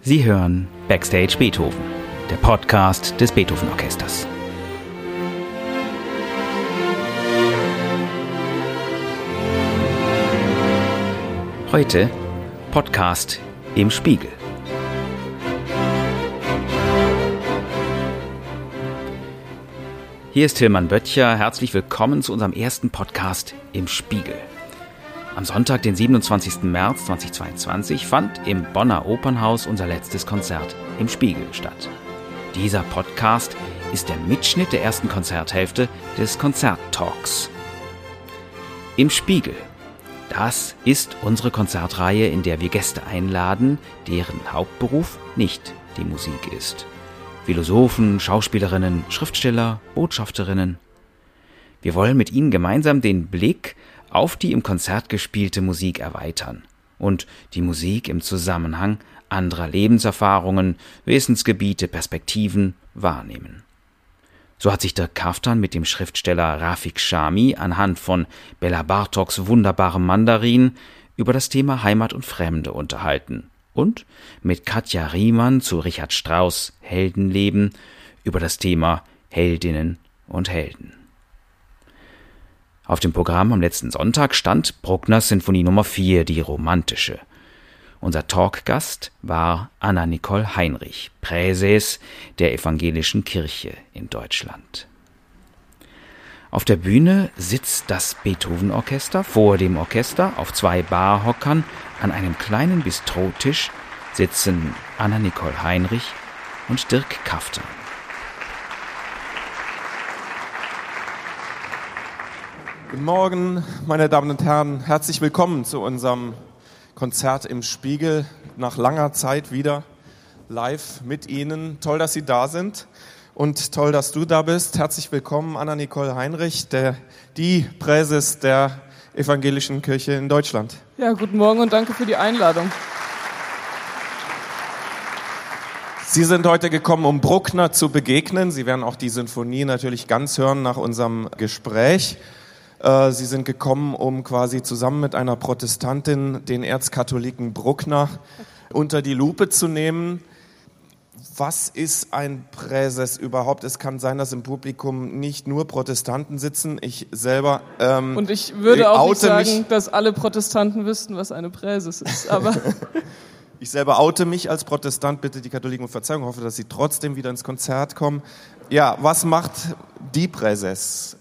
Sie hören Backstage Beethoven, der Podcast des Beethoven Orchesters. Heute Podcast im Spiegel. Hier ist Tilman Böttcher. Herzlich willkommen zu unserem ersten Podcast im Spiegel. Am Sonntag, den 27. März 2022, fand im Bonner Opernhaus unser letztes Konzert im Spiegel statt. Dieser Podcast ist der Mitschnitt der ersten Konzerthälfte des Konzerttalks. Im Spiegel. Das ist unsere Konzertreihe, in der wir Gäste einladen, deren Hauptberuf nicht die Musik ist. Philosophen, Schauspielerinnen, Schriftsteller, Botschafterinnen. Wir wollen mit ihnen gemeinsam den Blick auf die im Konzert gespielte Musik erweitern und die Musik im Zusammenhang anderer Lebenserfahrungen, Wissensgebiete, Perspektiven wahrnehmen. So hat sich der Kaftan mit dem Schriftsteller Rafik Shami anhand von Bella Bartoks wunderbarem Mandarin über das Thema Heimat und Fremde unterhalten und mit Katja Riemann zu Richard Strauss Heldenleben über das Thema Heldinnen und Helden. Auf dem Programm am letzten Sonntag stand Bruckners Sinfonie Nummer 4, die romantische. Unser Talkgast war Anna Nicole Heinrich, Präses der Evangelischen Kirche in Deutschland. Auf der Bühne sitzt das Beethoven-Orchester. Vor dem Orchester auf zwei Barhockern an einem kleinen Bistrotisch sitzen Anna Nicole Heinrich und Dirk Kafter. Guten Morgen, meine Damen und Herren. Herzlich willkommen zu unserem Konzert im Spiegel. Nach langer Zeit wieder live mit Ihnen. Toll, dass Sie da sind und toll, dass du da bist. Herzlich willkommen, Anna-Nicole Heinrich, der, die Präses der Evangelischen Kirche in Deutschland. Ja, guten Morgen und danke für die Einladung. Sie sind heute gekommen, um Bruckner zu begegnen. Sie werden auch die Sinfonie natürlich ganz hören nach unserem Gespräch. Äh, sie sind gekommen, um quasi zusammen mit einer Protestantin den Erzkatholiken Bruckner unter die Lupe zu nehmen. Was ist ein Präses überhaupt? Es kann sein, dass im Publikum nicht nur Protestanten sitzen. Ich selber. Ähm, Und ich würde auch nicht sagen, mich. dass alle Protestanten wüssten, was eine Präses ist. Aber ich selber oute mich als Protestant. Bitte die Katholiken um Verzeihung. Hoffe, dass sie trotzdem wieder ins Konzert kommen. Ja, was macht die Präses?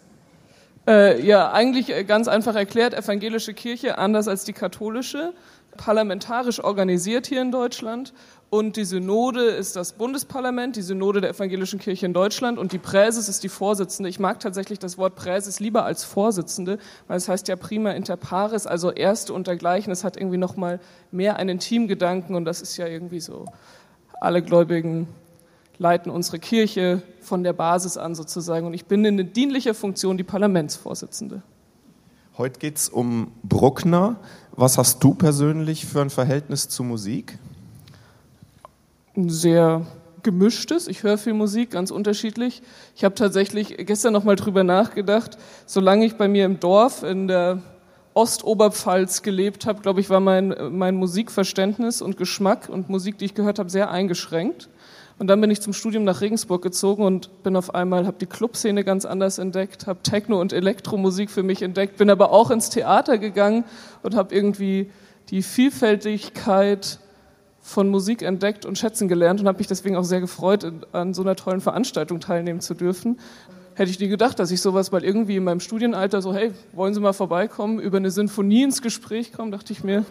Äh, ja, eigentlich äh, ganz einfach erklärt, evangelische Kirche anders als die katholische, parlamentarisch organisiert hier in Deutschland. Und die Synode ist das Bundesparlament, die Synode der evangelischen Kirche in Deutschland und die Präses ist die Vorsitzende. Ich mag tatsächlich das Wort Präses lieber als Vorsitzende, weil es heißt ja prima inter pares, also Erste und dergleichen. Es hat irgendwie nochmal mehr einen Teamgedanken und das ist ja irgendwie so. Alle Gläubigen leiten unsere Kirche von der Basis an sozusagen. Und ich bin in dienlicher Funktion die Parlamentsvorsitzende. Heute geht es um Bruckner. Was hast du persönlich für ein Verhältnis zu Musik? Ein sehr gemischtes. Ich höre viel Musik, ganz unterschiedlich. Ich habe tatsächlich gestern noch mal drüber nachgedacht. Solange ich bei mir im Dorf in der Ostoberpfalz gelebt habe, glaube ich, war mein, mein Musikverständnis und Geschmack und Musik, die ich gehört habe, sehr eingeschränkt. Und dann bin ich zum Studium nach Regensburg gezogen und bin auf einmal, habe die Clubszene ganz anders entdeckt, habe Techno und Elektromusik für mich entdeckt, bin aber auch ins Theater gegangen und habe irgendwie die Vielfältigkeit von Musik entdeckt und schätzen gelernt und habe mich deswegen auch sehr gefreut, an so einer tollen Veranstaltung teilnehmen zu dürfen. Hätte ich nie gedacht, dass ich sowas mal irgendwie in meinem Studienalter so, hey, wollen Sie mal vorbeikommen, über eine Sinfonie ins Gespräch kommen, dachte ich mir,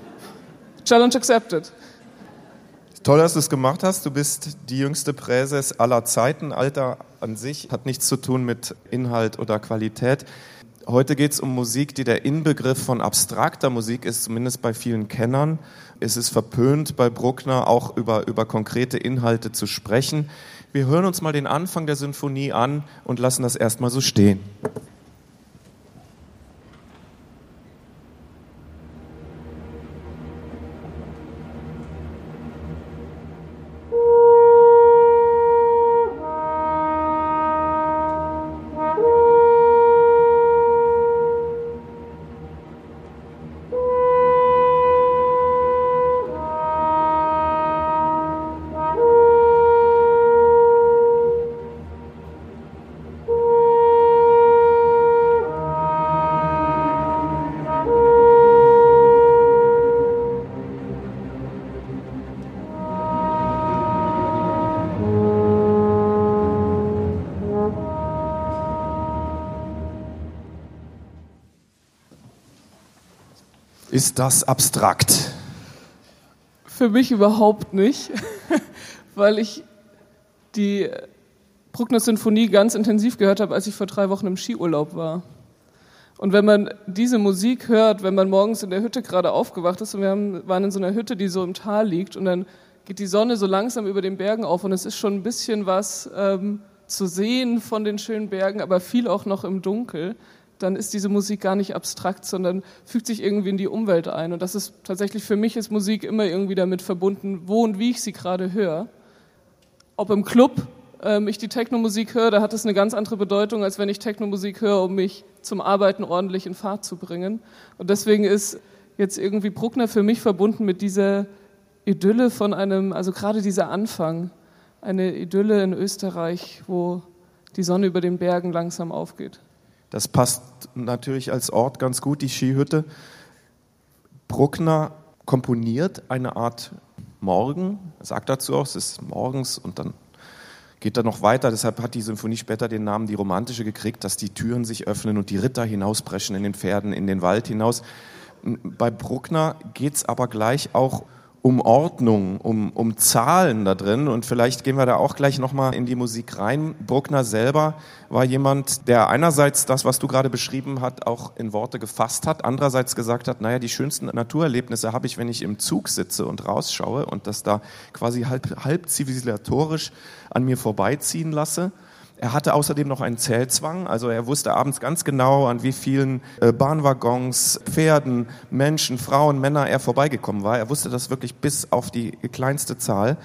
Challenge accepted. Toll, dass du es gemacht hast. Du bist die jüngste Präses aller Zeiten. Alter an sich hat nichts zu tun mit Inhalt oder Qualität. Heute geht es um Musik, die der Inbegriff von abstrakter Musik ist, zumindest bei vielen Kennern. Es ist verpönt, bei Bruckner auch über, über konkrete Inhalte zu sprechen. Wir hören uns mal den Anfang der Sinfonie an und lassen das erstmal so stehen. Ist das abstrakt? Für mich überhaupt nicht, weil ich die Bruckner Sinfonie ganz intensiv gehört habe, als ich vor drei Wochen im Skiurlaub war. Und wenn man diese Musik hört, wenn man morgens in der Hütte gerade aufgewacht ist und wir haben, waren in so einer Hütte, die so im Tal liegt und dann geht die Sonne so langsam über den Bergen auf und es ist schon ein bisschen was ähm, zu sehen von den schönen Bergen, aber viel auch noch im Dunkel, dann ist diese Musik gar nicht abstrakt, sondern fügt sich irgendwie in die Umwelt ein. Und das ist tatsächlich für mich ist Musik immer irgendwie damit verbunden, wo und wie ich sie gerade höre. Ob im Club ähm, ich die Technomusik höre, da hat es eine ganz andere Bedeutung, als wenn ich Technomusik höre, um mich zum Arbeiten ordentlich in Fahrt zu bringen. Und deswegen ist jetzt irgendwie Bruckner für mich verbunden mit dieser Idylle von einem, also gerade dieser Anfang, eine Idylle in Österreich, wo die Sonne über den Bergen langsam aufgeht. Das passt natürlich als Ort ganz gut, die Skihütte. Bruckner komponiert eine Art Morgen, sagt dazu auch, es ist morgens und dann geht er noch weiter. Deshalb hat die Symphonie später den Namen die romantische gekriegt, dass die Türen sich öffnen und die Ritter hinausbrechen in den Pferden, in den Wald hinaus. Bei Bruckner geht es aber gleich auch um Ordnung, um, um Zahlen da drin. Und vielleicht gehen wir da auch gleich nochmal in die Musik rein. Bruckner selber war jemand, der einerseits das, was du gerade beschrieben hast, auch in Worte gefasst hat, andererseits gesagt hat, naja, die schönsten Naturerlebnisse habe ich, wenn ich im Zug sitze und rausschaue und das da quasi halb, halb zivilisatorisch an mir vorbeiziehen lasse. Er hatte außerdem noch einen Zählzwang, also er wusste abends ganz genau, an wie vielen äh, Bahnwaggons, Pferden, Menschen, Frauen, Männer er vorbeigekommen war. Er wusste das wirklich bis auf die kleinste Zahl.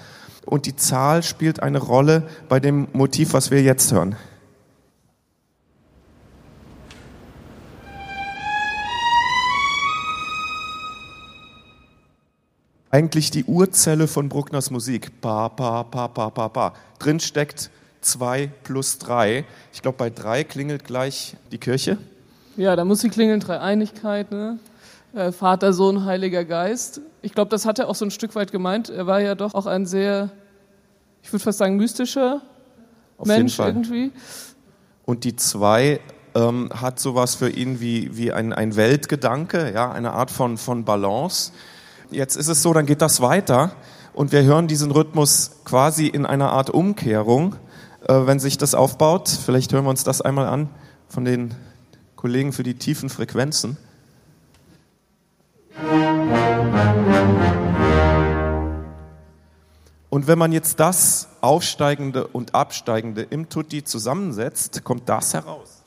Und die Zahl spielt eine Rolle bei dem Motiv, was wir jetzt hören. Eigentlich die Urzelle von Bruckners Musik. Pa, pa, pa, pa, pa, pa. Drin steckt 2 plus 3. Ich glaube, bei 3 klingelt gleich die Kirche. Ja, da muss sie klingeln, Dreieinigkeit, ne? Äh, Vater, Sohn, Heiliger Geist. Ich glaube, das hat er auch so ein Stück weit gemeint. Er war ja doch auch ein sehr, ich würde fast sagen, mystischer Auf Mensch irgendwie. Und die 2 ähm, hat sowas für ihn wie, wie ein, ein Weltgedanke, ja, eine Art von, von Balance. Jetzt ist es so, dann geht das weiter und wir hören diesen Rhythmus quasi in einer Art Umkehrung. Äh, wenn sich das aufbaut. Vielleicht hören wir uns das einmal an von den Kollegen für die tiefen Frequenzen. Und wenn man jetzt das Aufsteigende und Absteigende im Tutti zusammensetzt, kommt das heraus.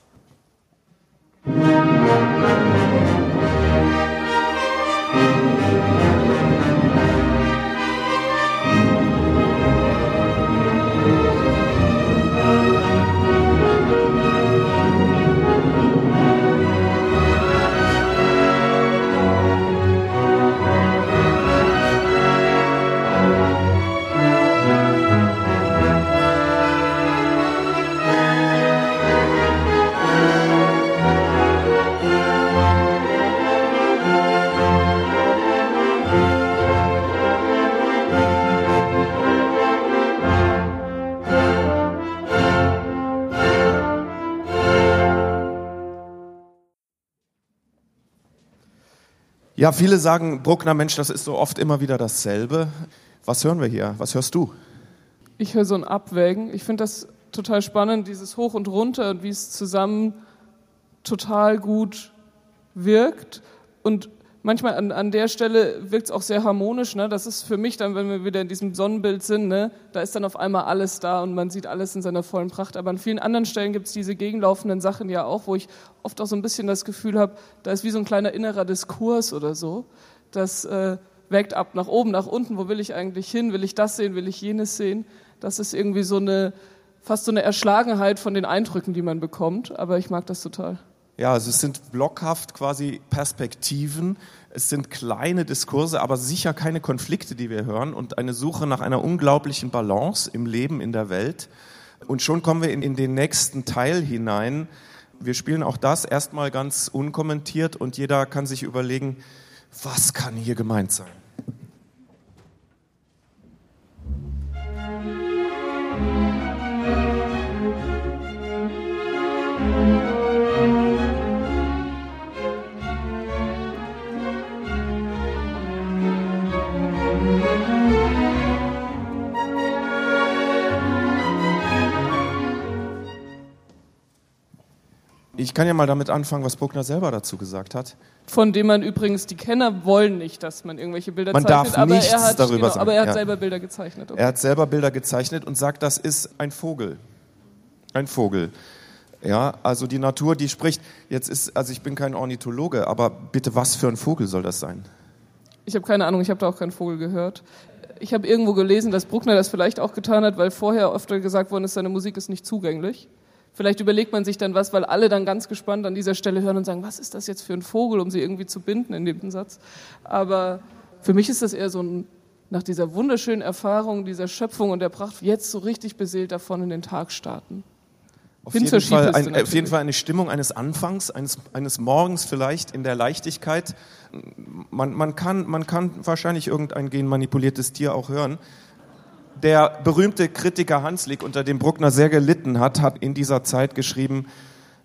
Ja, viele sagen, Bruckner, Mensch, das ist so oft immer wieder dasselbe. Was hören wir hier? Was hörst du? Ich höre so ein Abwägen. Ich finde das total spannend, dieses Hoch und Runter und wie es zusammen total gut wirkt. Und manchmal an, an der Stelle wirkt es auch sehr harmonisch. Ne? Das ist für mich dann, wenn wir wieder in diesem Sonnenbild sind, ne? da ist dann auf einmal alles da und man sieht alles in seiner vollen Pracht. Aber an vielen anderen Stellen gibt es diese gegenlaufenden Sachen ja auch, wo ich oft auch so ein bisschen das Gefühl habe, da ist wie so ein kleiner innerer Diskurs oder so. Das äh, wägt ab nach oben, nach unten. Wo will ich eigentlich hin? Will ich das sehen? Will ich jenes sehen? Das ist irgendwie so eine, fast so eine Erschlagenheit von den Eindrücken, die man bekommt. Aber ich mag das total. Ja, also es sind blockhaft quasi Perspektiven, es sind kleine Diskurse, aber sicher keine Konflikte, die wir hören und eine Suche nach einer unglaublichen Balance im Leben, in der Welt. Und schon kommen wir in, in den nächsten Teil hinein. Wir spielen auch das erstmal ganz unkommentiert und jeder kann sich überlegen, was kann hier gemeint sein? Kann ja mal damit anfangen, was Bruckner selber dazu gesagt hat. Von dem man übrigens, die Kenner wollen nicht, dass man irgendwelche Bilder man zeichnet, darf aber, nichts er hat, darüber genau, sagen. aber er hat Ja. selber Bilder gezeichnet. Okay. Er hat selber Bilder gezeichnet und sagt, das ist ein Vogel. Ein Vogel. Ja, also die Natur, die spricht. Jetzt ist, also ich bin kein Ornithologe, aber bitte, was für ein Vogel soll das sein? Ich habe keine Ahnung, ich habe da auch keinen Vogel gehört. Ich habe irgendwo gelesen, dass Bruckner das vielleicht auch getan hat, weil vorher öfter gesagt worden ist, seine Musik ist nicht zugänglich. Vielleicht überlegt man sich dann was, weil alle dann ganz gespannt an dieser Stelle hören und sagen, was ist das jetzt für ein Vogel, um sie irgendwie zu binden in dem Satz. Aber für mich ist das eher so ein, nach dieser wunderschönen Erfahrung, dieser Schöpfung und der Pracht, jetzt so richtig beseelt davon in den Tag starten. Auf jeden, Fall ein, auf jeden Fall eine Stimmung eines Anfangs, eines, eines Morgens vielleicht in der Leichtigkeit. Man, man, kann, man kann wahrscheinlich irgendein genmanipuliertes Tier auch hören. Der berühmte Kritiker Hanslick, unter dem Bruckner sehr gelitten hat, hat in dieser Zeit geschrieben,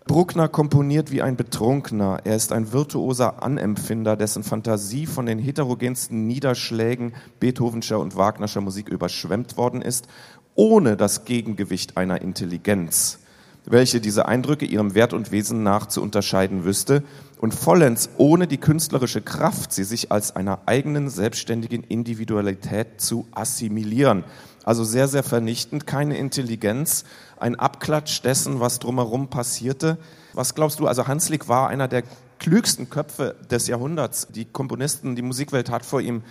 Bruckner komponiert wie ein Betrunkener. Er ist ein virtuoser Anempfinder, dessen Fantasie von den heterogensten Niederschlägen Beethovenscher und Wagnerscher Musik überschwemmt worden ist, ohne das Gegengewicht einer Intelligenz welche diese Eindrücke ihrem Wert und Wesen nach zu unterscheiden wüsste und vollends ohne die künstlerische Kraft, sie sich als einer eigenen selbstständigen Individualität zu assimilieren. Also sehr, sehr vernichtend, keine Intelligenz, ein Abklatsch dessen, was drumherum passierte. Was glaubst du, also Hanslick war einer der klügsten Köpfe des Jahrhunderts. Die Komponisten, die Musikwelt hat vor ihm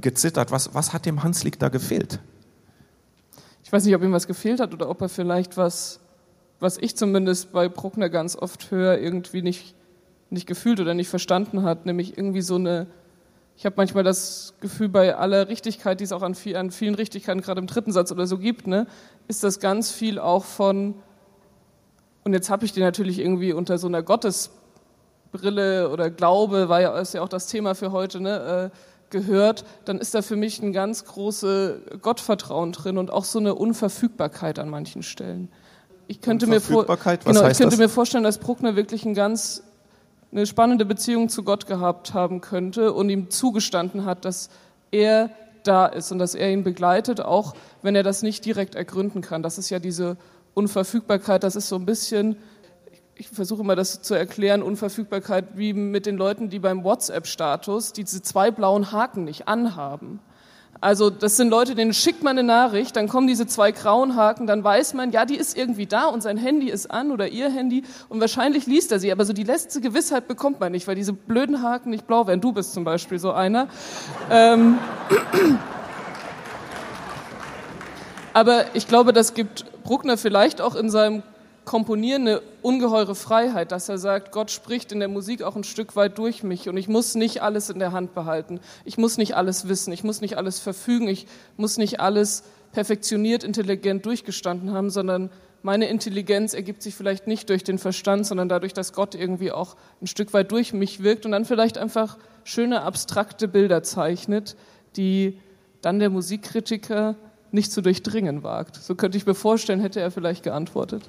gezittert. Was, was hat dem Hanslick da gefehlt? Ich weiß nicht, ob ihm was gefehlt hat oder ob er vielleicht was, was ich zumindest bei Bruckner ganz oft höre, irgendwie nicht, nicht gefühlt oder nicht verstanden hat, nämlich irgendwie so eine, ich habe manchmal das Gefühl, bei aller Richtigkeit, die es auch an, viel, an vielen Richtigkeiten gerade im dritten Satz oder so gibt, ne, ist das ganz viel auch von, und jetzt habe ich die natürlich irgendwie unter so einer Gottesbrille oder Glaube, war ja, ist ja auch das Thema für heute, ne, äh, gehört, dann ist da für mich ein ganz große Gottvertrauen drin und auch so eine Unverfügbarkeit an manchen Stellen. Ich könnte mir vor, genau, ich könnte mir vorstellen, dass Bruckner wirklich ein ganz eine spannende Beziehung zu Gott gehabt haben könnte und ihm zugestanden hat, dass er da ist und dass er ihn begleitet, auch wenn er das nicht direkt ergründen kann. Das ist ja diese Unverfügbarkeit, das ist so ein bisschen, ich versuche immer das zu erklären, Unverfügbarkeit wie mit den Leuten, die beim WhatsApp-Status diese zwei blauen Haken nicht anhaben. Also das sind Leute, denen schickt man eine Nachricht, dann kommen diese zwei grauen Haken, dann weiß man, ja, die ist irgendwie da und sein Handy ist an oder ihr Handy und wahrscheinlich liest er sie, aber so die letzte Gewissheit bekommt man nicht, weil diese blöden Haken nicht blau werden. Du bist zum Beispiel so einer. Ähm, aber ich glaube, das gibt Bruckner vielleicht auch in seinem Komponieren eine ungeheure Freiheit, dass er sagt, Gott spricht in der Musik auch ein Stück weit durch mich und ich muss nicht alles in der Hand behalten. Ich muss nicht alles wissen, ich muss nicht alles verfügen, ich muss nicht alles perfektioniert, intelligent durchgestanden haben, sondern meine Intelligenz ergibt sich vielleicht nicht durch den Verstand, sondern dadurch, dass Gott irgendwie auch ein Stück weit durch mich wirkt und dann vielleicht einfach schöne abstrakte Bilder zeichnet, die dann der Musikkritiker nicht zu durchdringen wagt. So könnte ich mir vorstellen, hätte er vielleicht geantwortet.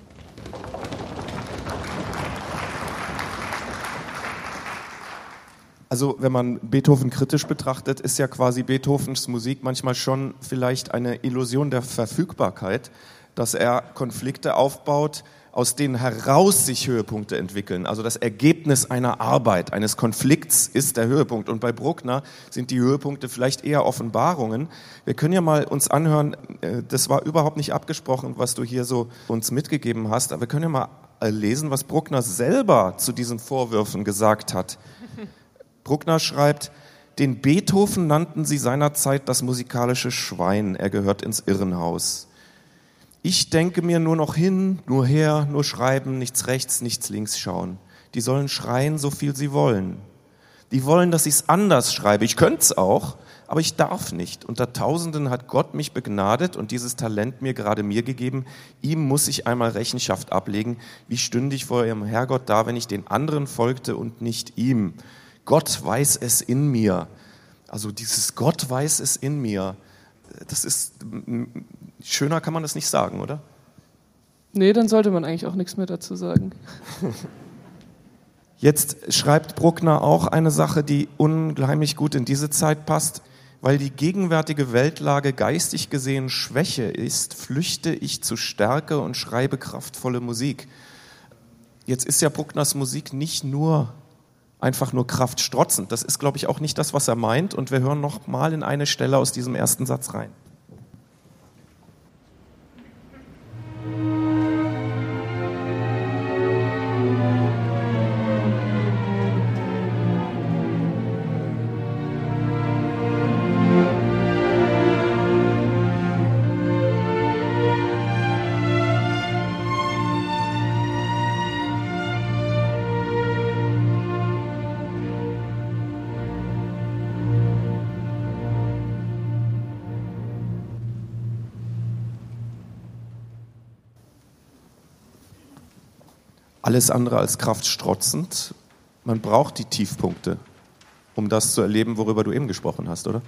Also wenn man Beethoven kritisch betrachtet, ist ja quasi Beethovens Musik manchmal schon vielleicht eine Illusion der Verfügbarkeit, dass er Konflikte aufbaut, aus denen heraus sich Höhepunkte entwickeln. Also das Ergebnis einer Arbeit, eines Konflikts ist der Höhepunkt. Und bei Bruckner sind die Höhepunkte vielleicht eher Offenbarungen. Wir können ja mal uns anhören, äh, das war überhaupt nicht abgesprochen, was du hier so uns mitgegeben hast, aber wir können ja mal äh, lesen, was Bruckner selber zu diesen Vorwürfen gesagt hat. Bruckner schreibt, den Beethoven nannten sie seinerzeit das musikalische Schwein, er gehört ins Irrenhaus. Ich denke mir nur noch hin, nur her, nur schreiben, nichts rechts, nichts links schauen. Die sollen schreien, so viel sie wollen. Die wollen, dass ich es anders schreibe. Ich könnte es auch, aber ich darf nicht. Unter Tausenden hat Gott mich begnadet und dieses Talent mir gerade mir gegeben. Ihm muss ich einmal Rechenschaft ablegen. Wie stünde ich vor ihrem Herrgott da, wenn ich den anderen folgte und nicht ihm? Gott weiß es in mir. Also dieses Gott weiß es in mir, das ist, schöner kann man das nicht sagen, oder? Nee, dann sollte man eigentlich auch nichts mehr dazu sagen. Jetzt schreibt Bruckner auch eine Sache, die unheimlich gut in diese Zeit passt. Weil die gegenwärtige Weltlage geistig gesehen Schwäche ist, flüchte ich zu Stärke und schreibe kraftvolle Musik. Jetzt ist ja Bruckners Musik nicht nur einfach nur kraftstrotzend. Das ist, glaube ich, auch nicht das, was er meint. Und wir hören noch mal in eine Stelle aus diesem ersten Satz rein. Alles andere als kraftstrotzend. Man braucht die Tiefpunkte, um das zu erleben, worüber du eben gesprochen hast, oder?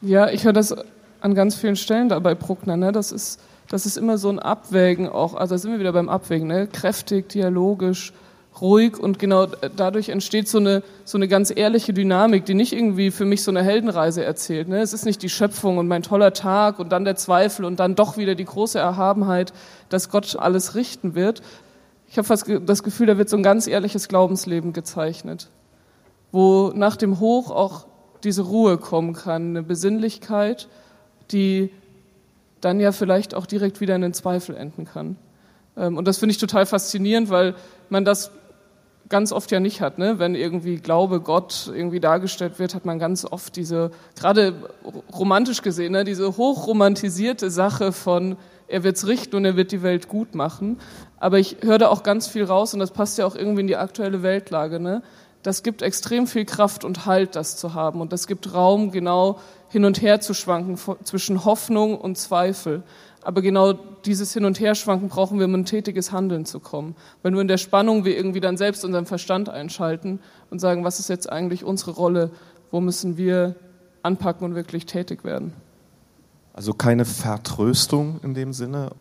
Ja, ich höre das an ganz vielen Stellen da bei Bruckner. Ne? Das, ist, das ist immer so ein Abwägen auch. Also da sind wir wieder beim Abwägen. Ne? Kräftig, dialogisch, ruhig und genau dadurch entsteht so eine, so eine ganz ehrliche Dynamik, die nicht irgendwie für mich so eine Heldenreise erzählt. Ne? Es ist nicht die Schöpfung und mein toller Tag und dann der Zweifel und dann doch wieder die große Erhabenheit, dass Gott alles richten wird, ich habe fast das Gefühl, da wird so ein ganz ehrliches Glaubensleben gezeichnet, wo nach dem Hoch auch diese Ruhe kommen kann, eine Besinnlichkeit, die dann ja vielleicht auch direkt wieder in den Zweifel enden kann. Ähm, und das finde ich total faszinierend, weil man das ganz oft ja nicht hat. Ne? Wenn irgendwie Glaube, Gott irgendwie dargestellt wird, hat man ganz oft diese, gerade romantisch gesehen, ne, diese hochromantisierte Sache von, er wird's richten und er wird die Welt gut machen. Aber ich höre da auch ganz viel raus und das passt ja auch irgendwie in die aktuelle Weltlage. Ne? Das gibt extrem viel Kraft und Halt, das zu haben. Und das gibt Raum, genau hin und her zu schwanken zwischen Hoffnung und Zweifel. Aber genau dieses Hin- und Herschwanken brauchen wir, um in tätiges Handeln zu kommen. Weil nur in der Spannung wir irgendwie dann selbst unseren Verstand einschalten und sagen, was ist jetzt eigentlich unsere Rolle? Wo müssen wir anpacken und wirklich tätig werden? Also keine Vertröstung in dem Sinne,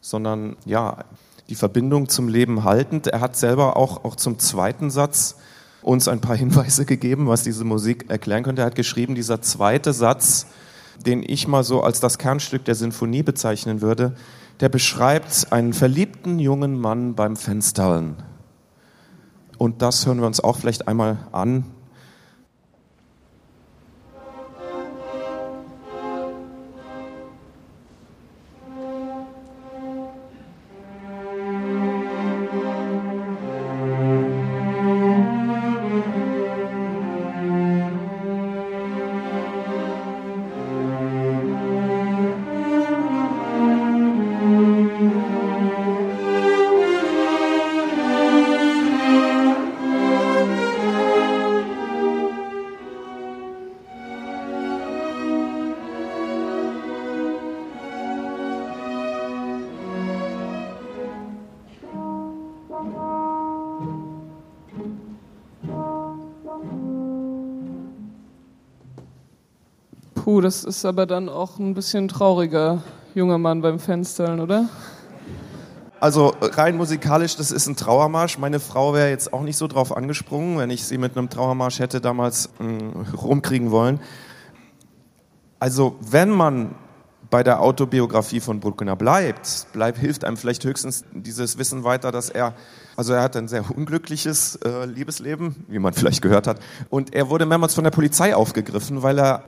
sondern ja, die Verbindung zum Leben haltend. Er hat selber auch, auch zum zweiten Satz uns ein paar Hinweise gegeben, was diese Musik erklären könnte. Er hat geschrieben, dieser zweite Satz, den ich mal so als das Kernstück der Sinfonie bezeichnen würde, der beschreibt einen verliebten jungen Mann beim Fenstern. Und das hören wir uns auch vielleicht einmal an. Puh, das ist aber dann auch ein bisschen trauriger junger Mann beim Fenstern, oder? Also rein musikalisch, das ist ein Trauermarsch. Meine Frau wäre jetzt auch nicht so drauf angesprungen, wenn ich sie mit einem Trauermarsch hätte damals mh, hm, rumkriegen wollen. Also wenn man bei der Autobiografie von Bruckner bleibt, bleibt, hilft einem vielleicht höchstens dieses Wissen weiter, dass er, also er hat ein sehr unglückliches äh, Liebesleben, wie man vielleicht gehört hat, und er wurde mehrmals von der Polizei aufgegriffen, weil er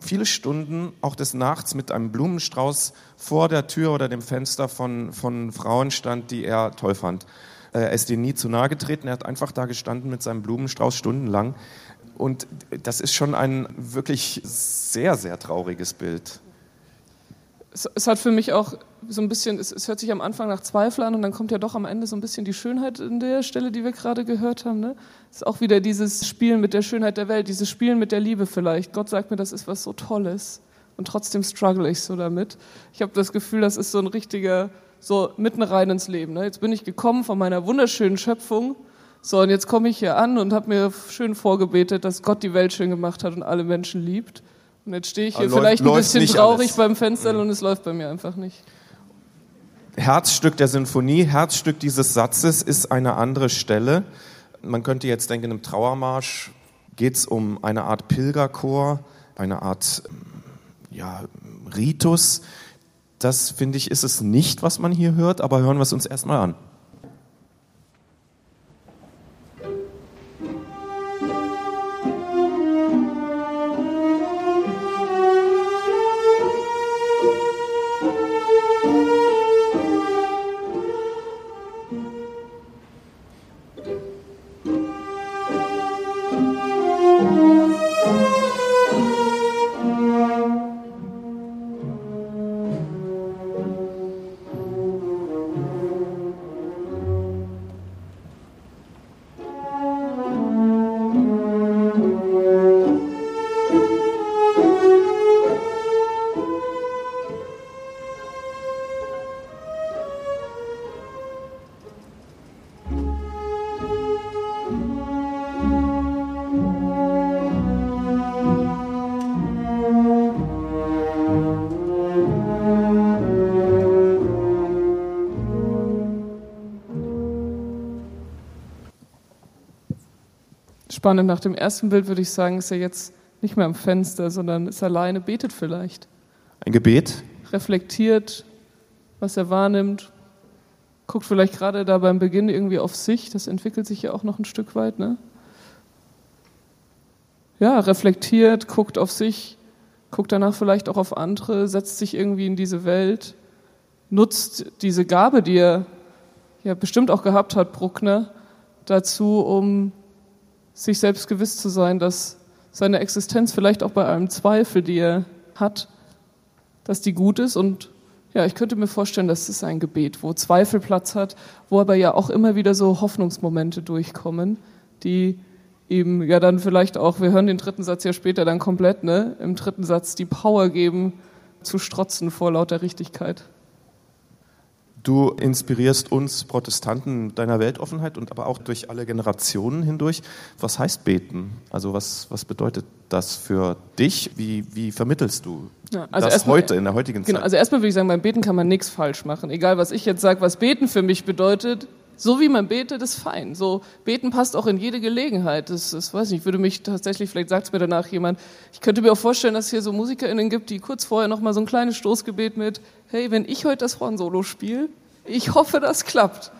viele Stunden auch des Nachts mit einem Blumenstrauß vor der Tür oder dem Fenster von, von Frauen stand, die er toll fand. Äh, er ist denen nie zu nahe getreten, er hat einfach da gestanden mit seinem Blumenstrauß stundenlang. Und das ist schon ein wirklich sehr, sehr trauriges Bild es, es, hat für mich auch so ein bisschen, es, es, hört sich am Anfang nach Zweifel an und dann kommt ja doch am Ende so ein bisschen die Schönheit in der Stelle, die wir gerade gehört haben. Ne? Es ist auch wieder dieses Spielen mit der Schönheit der Welt, dieses Spielen mit der Liebe vielleicht. Gott sagt mir, das ist was so Tolles und trotzdem struggle ich so damit. Ich habe das Gefühl, das ist so ein richtiger, so mitten rein ins Leben. Ne? Jetzt bin ich gekommen von meiner wunderschönen Schöpfung. So, und jetzt komme ich hier an und habe mir schön vorgebetet, dass Gott die Welt schön gemacht hat und alle Menschen liebt. Und jetzt stehe ich hier Aber vielleicht läuft, ein bisschen traurig alles. beim Fenster mhm. und es läuft bei mir einfach nicht. Herzstück der Sinfonie, Herzstück dieses Satzes ist eine andere Stelle. Man könnte jetzt denken, im Trauermarsch geht es um eine Art Pilgerchor, eine Art ja, Ritus. Das finde ich, ist es nicht, was man hier hört, aber hören wir es uns erstmal an. Spannend, nach dem ersten Bild würde ich sagen, ist er jetzt nicht mehr am Fenster, sondern ist alleine, betet vielleicht. Ein Gebet? Reflektiert, was er wahrnimmt, guckt vielleicht gerade da beim Beginn irgendwie auf sich, das entwickelt sich ja auch noch ein Stück weit, ne? Ja, reflektiert, guckt auf sich, guckt danach vielleicht auch auf andere, setzt sich irgendwie in diese Welt, nutzt diese Gabe, die er ja bestimmt auch gehabt hat, Bruckner, dazu, um sich selbst gewiss zu sein, dass seine Existenz vielleicht auch bei einem Zweifel, die er hat, dass die gut ist. Und ja, ich könnte mir vorstellen, das ist ein Gebet, wo Zweifel Platz hat, wo aber ja auch immer wieder so Hoffnungsmomente durchkommen, die eben ja dann vielleicht auch, wir hören den dritten Satz ja später dann komplett, ne, im dritten Satz die Power geben, zu strotzen vor lauter Richtigkeit. Du inspirierst uns Protestanten deiner Weltoffenheit und aber auch durch alle Generationen hindurch. Was heißt beten? Also was, was bedeutet das für dich? Wie, wie vermittelst du ja, also das mal, heute in der heutigen genau, Zeit? Genau, also erstmal würde ich sagen, beim Beten kann man nichts falsch machen. Egal, was ich jetzt sage, was beten für mich bedeutet, so wie man betet, ist fein. So beten passt auch in jede Gelegenheit. Das, das weiß ich, würde mich tatsächlich, vielleicht sagt es mir danach jemand, ich könnte mir auch vorstellen, dass es hier so MusikerInnen gibt, die kurz vorher nochmal so ein kleines Stoßgebet mit, hey, wenn ich heute das Horn-Solo spiele, ich hoffe, das klappt.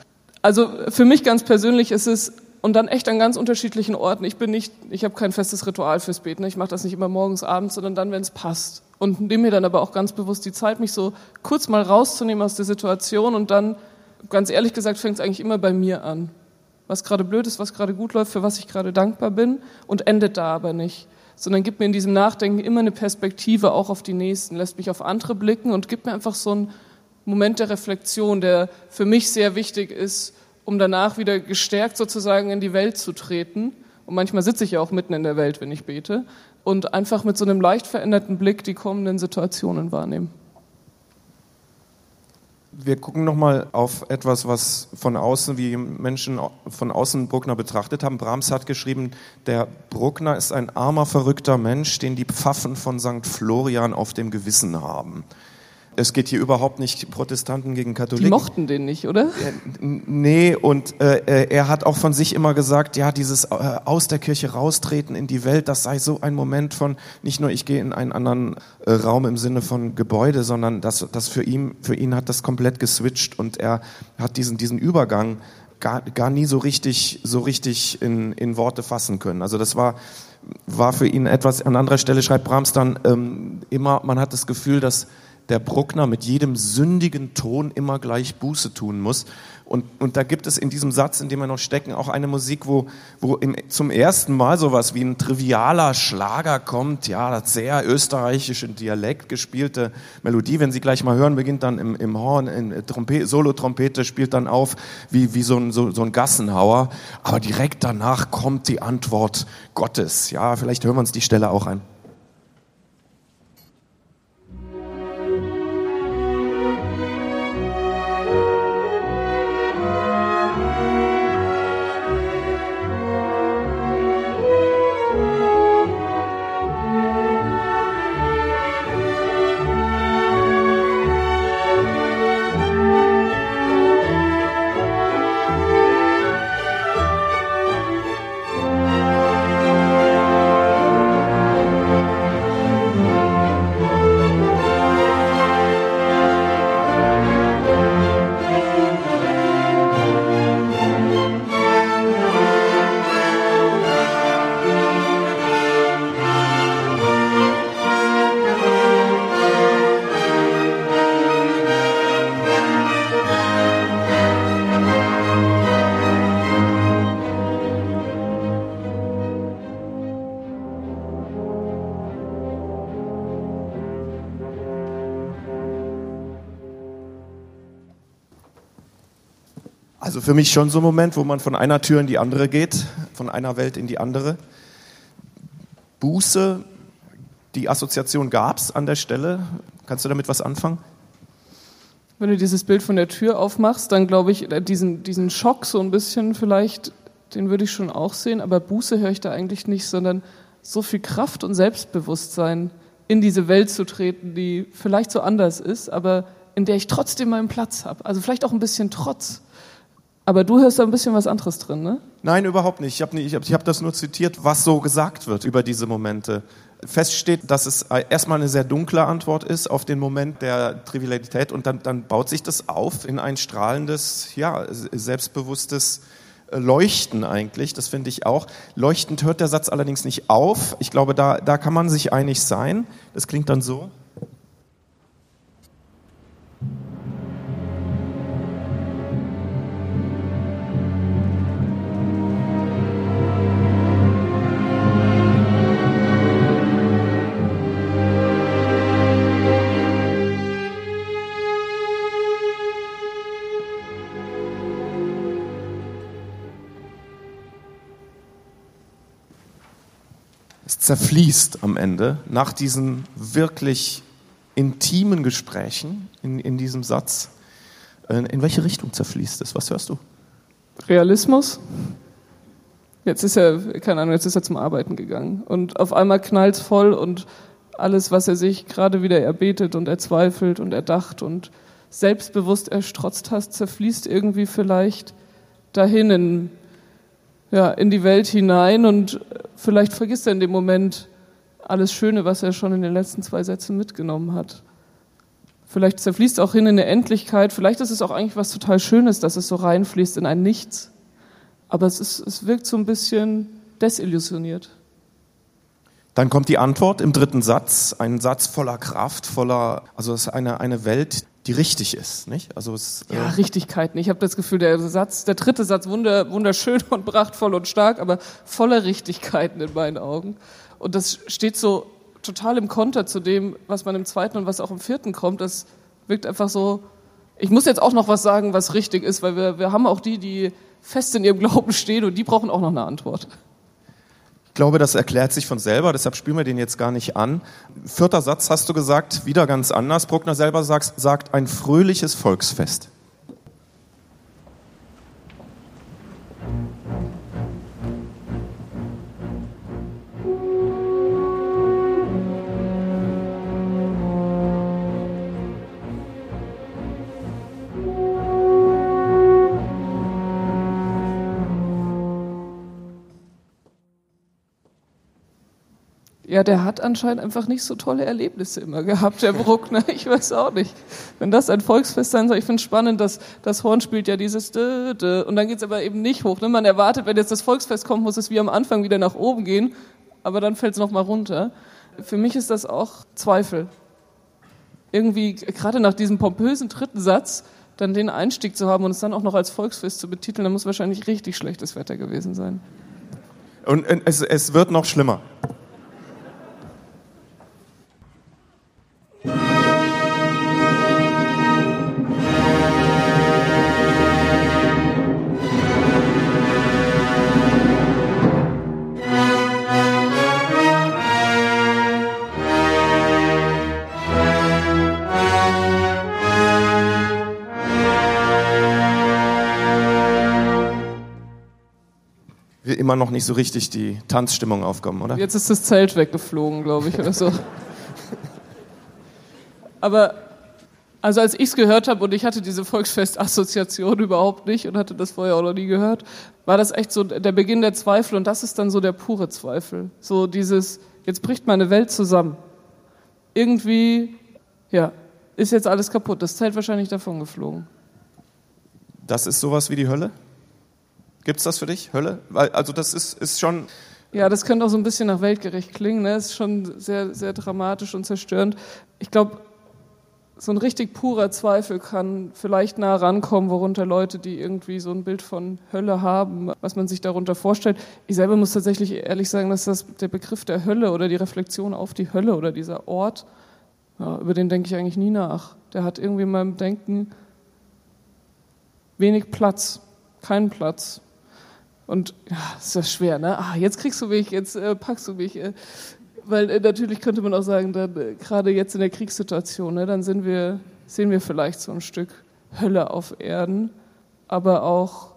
Also für mich ganz persönlich ist es und dann echt an ganz unterschiedlichen Orten. Ich bin nicht, ich habe kein festes Ritual fürs Beten. Ich mache das nicht immer morgens, abends, sondern dann, wenn es passt. Und nehme mir dann aber auch ganz bewusst die Zeit, mich so kurz mal rauszunehmen aus der Situation und dann ganz ehrlich gesagt, fängt es eigentlich immer bei mir an. Was gerade blöd ist, was gerade gut läuft, für was ich gerade dankbar bin und endet da aber nicht. Sondern gibt mir in diesem Nachdenken immer eine Perspektive auch auf die Nächsten, lässt mich auf andere blicken und gibt mir einfach so einen Moment der Reflexion, der für mich sehr wichtig ist, um danach wieder gestärkt sozusagen in die Welt zu treten. Und manchmal sitze ich ja auch mitten in der Welt, wenn ich bete. Und einfach mit so einem leicht veränderten Blick die kommenden Situationen wahrnehmen. Wir gucken nochmal auf etwas, was von außen, wie Menschen von außen Bruckner betrachtet haben. Brahms hat geschrieben, der Bruckner ist ein armer, verrückter Mensch, den die Pfaffen von St. Florian auf dem Gewissen haben. Es geht hier überhaupt nicht Protestanten gegen Katholiken. Die mochten den nicht, oder? Nee, und äh, er hat auch von sich immer gesagt, ja, dieses äh, aus der Kirche raustreten in die Welt, das sei so ein Moment von, nicht nur ich gehe in einen anderen äh, Raum im Sinne von Gebäude, sondern das, das für ihn, für ihn hat das komplett geswitcht und er hat diesen, diesen Übergang gar, gar nie so richtig, so richtig in, in Worte fassen können. Also das war, war für ihn etwas, an anderer Stelle schreibt Brahms dann ähm, immer, man hat das Gefühl, dass der Bruckner mit jedem sündigen Ton immer gleich Buße tun muss. Und, und da gibt es in diesem Satz, in dem wir noch stecken, auch eine Musik, wo, wo im, zum ersten Mal sowas wie ein trivialer Schlager kommt, ja, das sehr österreichische Dialekt gespielte Melodie. Wenn Sie gleich mal hören, beginnt dann im, im Horn, in Trompete, Solo-Trompete spielt dann auf wie, wie so, ein, so, so ein Gassenhauer. Aber direkt danach kommt die Antwort Gottes. Ja, vielleicht hören wir uns die Stelle auch ein. Für mich schon so ein Moment, wo man von einer Tür in die andere geht, von einer Welt in die andere. Buße, die Assoziation gab es an der Stelle. Kannst du damit was anfangen? Wenn du dieses Bild von der Tür aufmachst, dann glaube ich, äh, diesen, diesen Schock so ein bisschen vielleicht, den würde ich schon auch sehen, aber Buße höre ich da eigentlich nicht, sondern so viel Kraft und Selbstbewusstsein in diese Welt zu treten, die vielleicht so anders ist, aber in der ich trotzdem meinen Platz habe. Also vielleicht auch ein bisschen Trotz Aber du hörst da ein bisschen was anderes drin, ne? Nein, überhaupt nicht. Ich habe ich hab, ich hab das nur zitiert, was so gesagt wird über diese Momente. Fest steht, dass es erstmal eine sehr dunkle Antwort ist auf den Moment der Trivialität und dann, dann baut sich das auf in ein strahlendes, ja, selbstbewusstes äh, Leuchten eigentlich. Das finde ich auch. Leuchtend hört der Satz allerdings nicht auf. Ich glaube, da, da kann man sich einig sein. Das klingt dann so. Zerfließt am Ende nach diesen wirklich intimen Gesprächen in, in diesem Satz. Äh, in welche Richtung zerfließt es? Was hörst du? Realismus. Jetzt ist er, keine Ahnung, jetzt ist er zum Arbeiten gegangen und auf einmal knallt es voll und alles, was er sich gerade wieder erbetet und erzweifelt und erdacht und selbstbewusst erstrotzt hat, zerfließt irgendwie vielleicht dahin in ja, in die Welt hinein und vielleicht vergisst er in dem Moment alles Schöne, was er schon in den letzten zwei Sätzen mitgenommen hat. Vielleicht zerfließt auch hin in eine Endlichkeit. Vielleicht ist es auch eigentlich was total Schönes, dass es so reinfließt in ein Nichts. Aber es, ist, es wirkt so ein bisschen desillusioniert. Dann kommt die Antwort im dritten Satz, ein Satz voller Kraft, voller, also es ist eine, eine Welt, die richtig ist, nicht? Also es, ja, äh Richtigkeiten. Ich habe das Gefühl, der Satz, der dritte Satz wunder, wunderschön und prachtvoll und stark, aber voller Richtigkeiten in meinen Augen. Und das steht so total im Konter zu dem, was man im zweiten und was auch im vierten kommt. Das wirkt einfach so. Ich muss jetzt auch noch was sagen, was richtig ist, weil wir, wir haben auch die, die fest in ihrem Glauben stehen und die brauchen auch noch eine Antwort. Ich glaube, das erklärt sich von selber, deshalb spielen wir den jetzt gar nicht an. Vierter Satz hast du gesagt, wieder ganz anders. Bruckner selber sagt, sagt ein fröhliches Volksfest. Ja, der hat anscheinend einfach nicht so tolle Erlebnisse immer gehabt, der Bruckner. Ich weiß auch nicht. Wenn das ein Volksfest sein soll, ich finde es spannend, dass das Horn spielt ja dieses Dö, Dö, und dann geht es aber eben nicht hoch. Ne? Man erwartet, wenn jetzt das Volksfest kommt, muss es wie am Anfang wieder nach oben gehen, aber dann fällt es nochmal runter. Für mich ist das auch Zweifel. Irgendwie, gerade nach diesem pompösen dritten Satz, dann den Einstieg zu haben und es dann auch noch als Volksfest zu betiteln, da muss wahrscheinlich richtig schlechtes Wetter gewesen sein. Und es, es wird noch schlimmer. Immer noch nicht so richtig die Tanzstimmung aufkommen, oder? Jetzt ist das Zelt weggeflogen, glaube ich, oder so. Aber also als ich es gehört habe und ich hatte diese Volksfest-Assoziation überhaupt nicht und hatte das vorher auch noch nie gehört, war das echt so der Beginn der Zweifel und das ist dann so der pure Zweifel. So dieses, jetzt bricht meine Welt zusammen. Irgendwie, ja, ist jetzt alles kaputt. Das Zelt wahrscheinlich davon geflogen. Das ist sowas wie die Hölle? Gibt es das für dich, Hölle? Also das ist, ist schon... Ja, das könnte auch so ein bisschen nach weltgerecht klingen. Ne? Ist schon sehr, sehr dramatisch und zerstörend. Ich glaube, so ein richtig purer Zweifel kann vielleicht nah rankommen, worunter Leute, die irgendwie so ein Bild von Hölle haben, was man sich darunter vorstellt. Ich selber muss tatsächlich ehrlich sagen, dass das der Begriff der Hölle oder die Reflexion auf die Hölle oder dieser Ort, ja, über den denke ich eigentlich nie nach. Der hat irgendwie in meinem Denken wenig Platz, keinen Platz. Und ja, ist das schwer, ne? Ah, jetzt kriegst du mich, jetzt äh, packst du mich. Äh, weil äh, natürlich könnte man auch sagen, äh, gerade jetzt in der Kriegssituation, ne, dann sind wir, sehen wir vielleicht so ein Stück Hölle auf Erden, aber auch,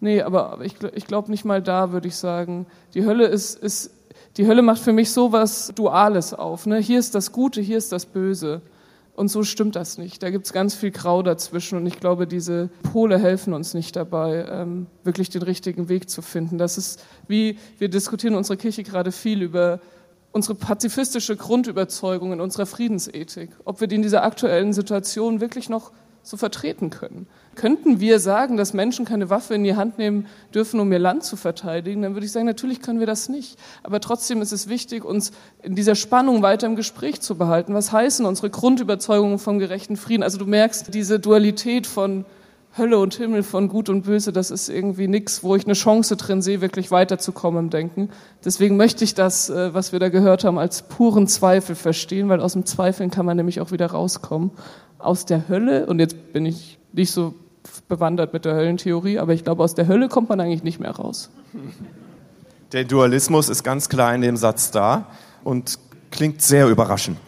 nee, aber ich, ich glaube nicht mal da, würde ich sagen. Die Hölle ist, ist, die Hölle macht für mich so was Duales auf. Ne? Hier ist das Gute, hier ist das Böse. Und so stimmt das nicht. Da gibt es ganz viel Grau dazwischen und ich glaube, diese Pole helfen uns nicht dabei, ähm, wirklich den richtigen Weg zu finden. Das ist wie, wir diskutieren in unserer Kirche gerade viel über unsere pazifistische Grundüberzeugung in unserer Friedensethik, ob wir die in dieser aktuellen Situation wirklich noch so vertreten können. Könnten wir sagen, dass Menschen keine Waffe in die Hand nehmen dürfen, um ihr Land zu verteidigen, dann würde ich sagen, natürlich können wir das nicht. Aber trotzdem ist es wichtig, uns in dieser Spannung weiter im Gespräch zu behalten. Was heißen unsere Grundüberzeugungen vom gerechten Frieden? Also du merkst diese Dualität von Hölle und Himmel, von Gut und Böse, das ist irgendwie nichts, wo ich eine Chance drin sehe, wirklich weiterzukommen im Denken. Deswegen möchte ich das, äh, was wir da gehört haben, als puren Zweifel verstehen, weil aus dem Zweifeln kann man nämlich auch wieder rauskommen. Aus der Hölle, und jetzt bin ich nicht so bewandert mit der Höllentheorie, aber ich glaube, aus der Hölle kommt man eigentlich nicht mehr raus. Der Dualismus ist ganz klar in dem Satz da und klingt sehr überraschend.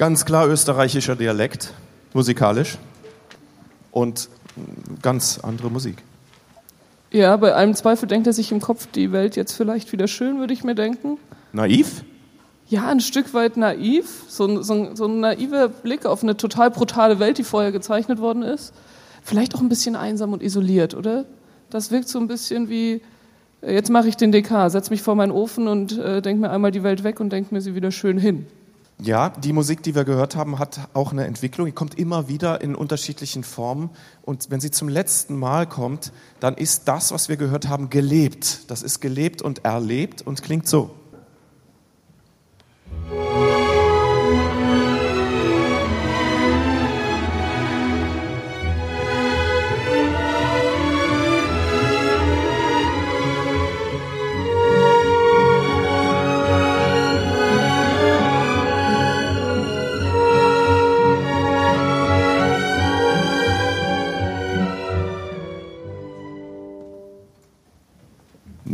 Ganz klar österreichischer Dialekt, musikalisch und ganz andere Musik. Ja, bei allem Zweifel denkt er sich im Kopf, die Welt jetzt vielleicht wieder schön, würde ich mir denken. Naiv? Ja, ein Stück weit naiv. So, so, so ein naiver Blick auf eine total brutale Welt, die vorher gezeichnet worden ist. Vielleicht auch ein bisschen einsam und isoliert, oder? Das wirkt so ein bisschen wie, äh, jetzt mache ich den DK, setze mich vor meinen Ofen und äh, denke mir einmal die Welt weg und denke mir sie wieder schön hin. Ja, die Musik, die wir gehört haben, hat auch eine Entwicklung. Die kommt immer wieder in unterschiedlichen Formen. Und wenn sie zum letzten Mal kommt, dann ist das, was wir gehört haben, gelebt. Das ist gelebt und erlebt und klingt so.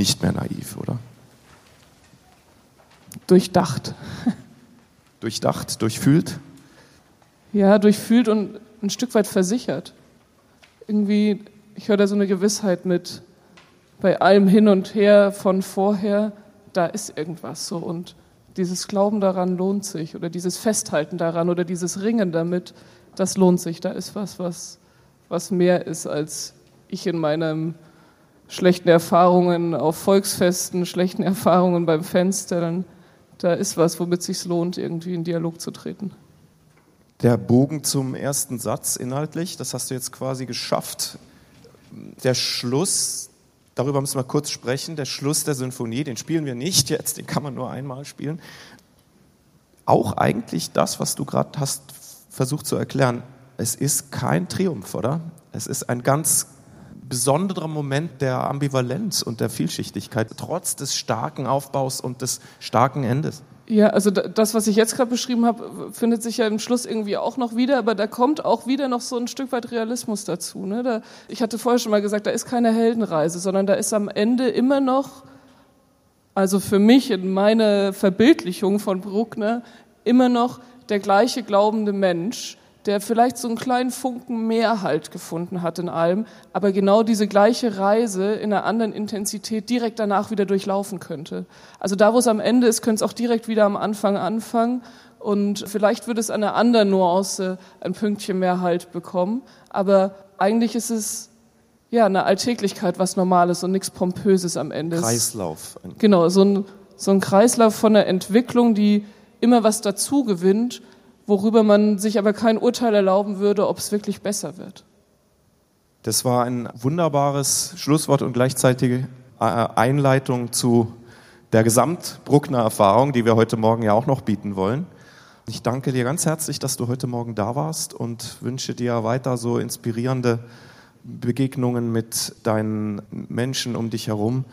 Nicht mehr naiv, oder? Durchdacht. Durchdacht, durchfühlt? Ja, durchfühlt und ein Stück weit versichert. Irgendwie, ich höre da so eine Gewissheit mit, bei allem Hin und Her von vorher, da ist irgendwas so und dieses Glauben daran lohnt sich oder dieses Festhalten daran oder dieses Ringen damit, das lohnt sich. Da ist was, was, was mehr ist, als ich in meinem schlechten Erfahrungen auf Volksfesten, schlechten Erfahrungen beim Fenster, dann da ist was, womit es sich lohnt, irgendwie in Dialog zu treten. Der Bogen zum ersten Satz inhaltlich, das hast du jetzt quasi geschafft. Der Schluss, darüber müssen wir kurz sprechen, der Schluss der Sinfonie, den spielen wir nicht jetzt, den kann man nur einmal spielen. Auch eigentlich das, was du gerade hast versucht zu erklären, es ist kein Triumph, oder? Es ist ein ganz besonderer Moment der Ambivalenz und der Vielschichtigkeit, trotz des starken Aufbaus und des starken Endes. Ja, also das, was ich jetzt gerade beschrieben habe, findet sich ja im Schluss irgendwie auch noch wieder, aber da kommt auch wieder noch so ein Stück weit Realismus dazu. Ne? Da, ich hatte vorher schon mal gesagt, da ist keine Heldenreise, sondern da ist am Ende immer noch, also für mich in meiner Verbildlichung von Bruckner, immer noch der gleiche glaubende Mensch, der vielleicht so einen kleinen Funken mehr Halt gefunden hat in allem, aber genau diese gleiche Reise in einer anderen Intensität direkt danach wieder durchlaufen könnte. Also da, wo es am Ende ist, könnte es auch direkt wieder am Anfang anfangen und vielleicht würde es an einer anderen Nuance ein Pünktchen mehr Halt bekommen, aber eigentlich ist es ja eine Alltäglichkeit, was Normales und nichts Pompöses am Ende. Kreislauf. Genau, so ein, so ein Kreislauf von der Entwicklung, die immer was dazu gewinnt worüber man sich aber kein Urteil erlauben würde, ob es wirklich besser wird. Das war ein wunderbares Schlusswort und gleichzeitige äh, Einleitung zu der Gesamtbruckner Erfahrung, die wir heute Morgen ja auch noch bieten wollen. Ich danke dir ganz herzlich, dass du heute Morgen da warst und wünsche dir weiter so inspirierende Begegnungen mit deinen Menschen um dich herum,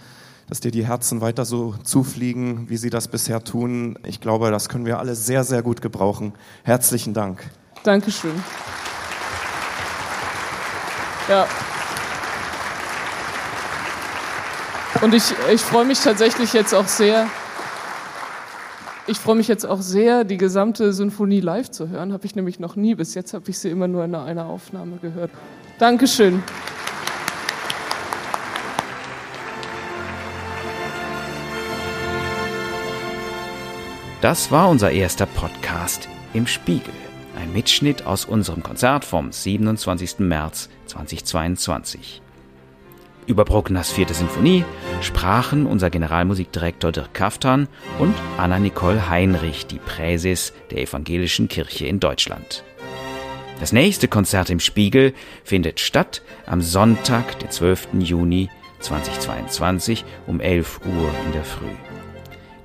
dass dir die Herzen weiter so zufliegen, wie sie das bisher tun. Ich glaube, das können wir alle sehr, sehr gut gebrauchen. Herzlichen Dank. Dankeschön. Ja. Und ich, ich freue mich tatsächlich jetzt auch sehr, ich freue mich jetzt auch sehr, die gesamte Sinfonie live zu hören. Habe ich nämlich noch nie. Bis jetzt habe ich sie immer nur in einer Aufnahme gehört. Dankeschön. Das war unser erster Podcast im Spiegel. Ein Mitschnitt aus unserem Konzert vom 27. März 2022. Über Bruckners vierte Sinfonie sprachen unser Generalmusikdirektor Dirk Kaftan und Anna-Nicole Heinrich, die Präses der Evangelischen Kirche in Deutschland. Das nächste Konzert im Spiegel findet statt am Sonntag, den 12. Juni 2022 um 11 Uhr in der Früh.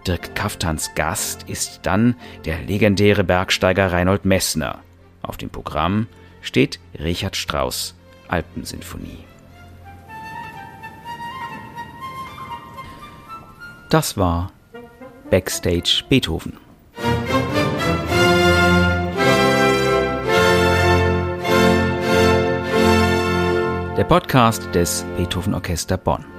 Dirk Kaftans Gast ist dann der legendäre Bergsteiger Reinhold Messner. Auf dem Programm steht Richard Strauss Alpensinfonie. Das war Backstage Beethoven. Der Podcast des Beethoven Orchester Bonn.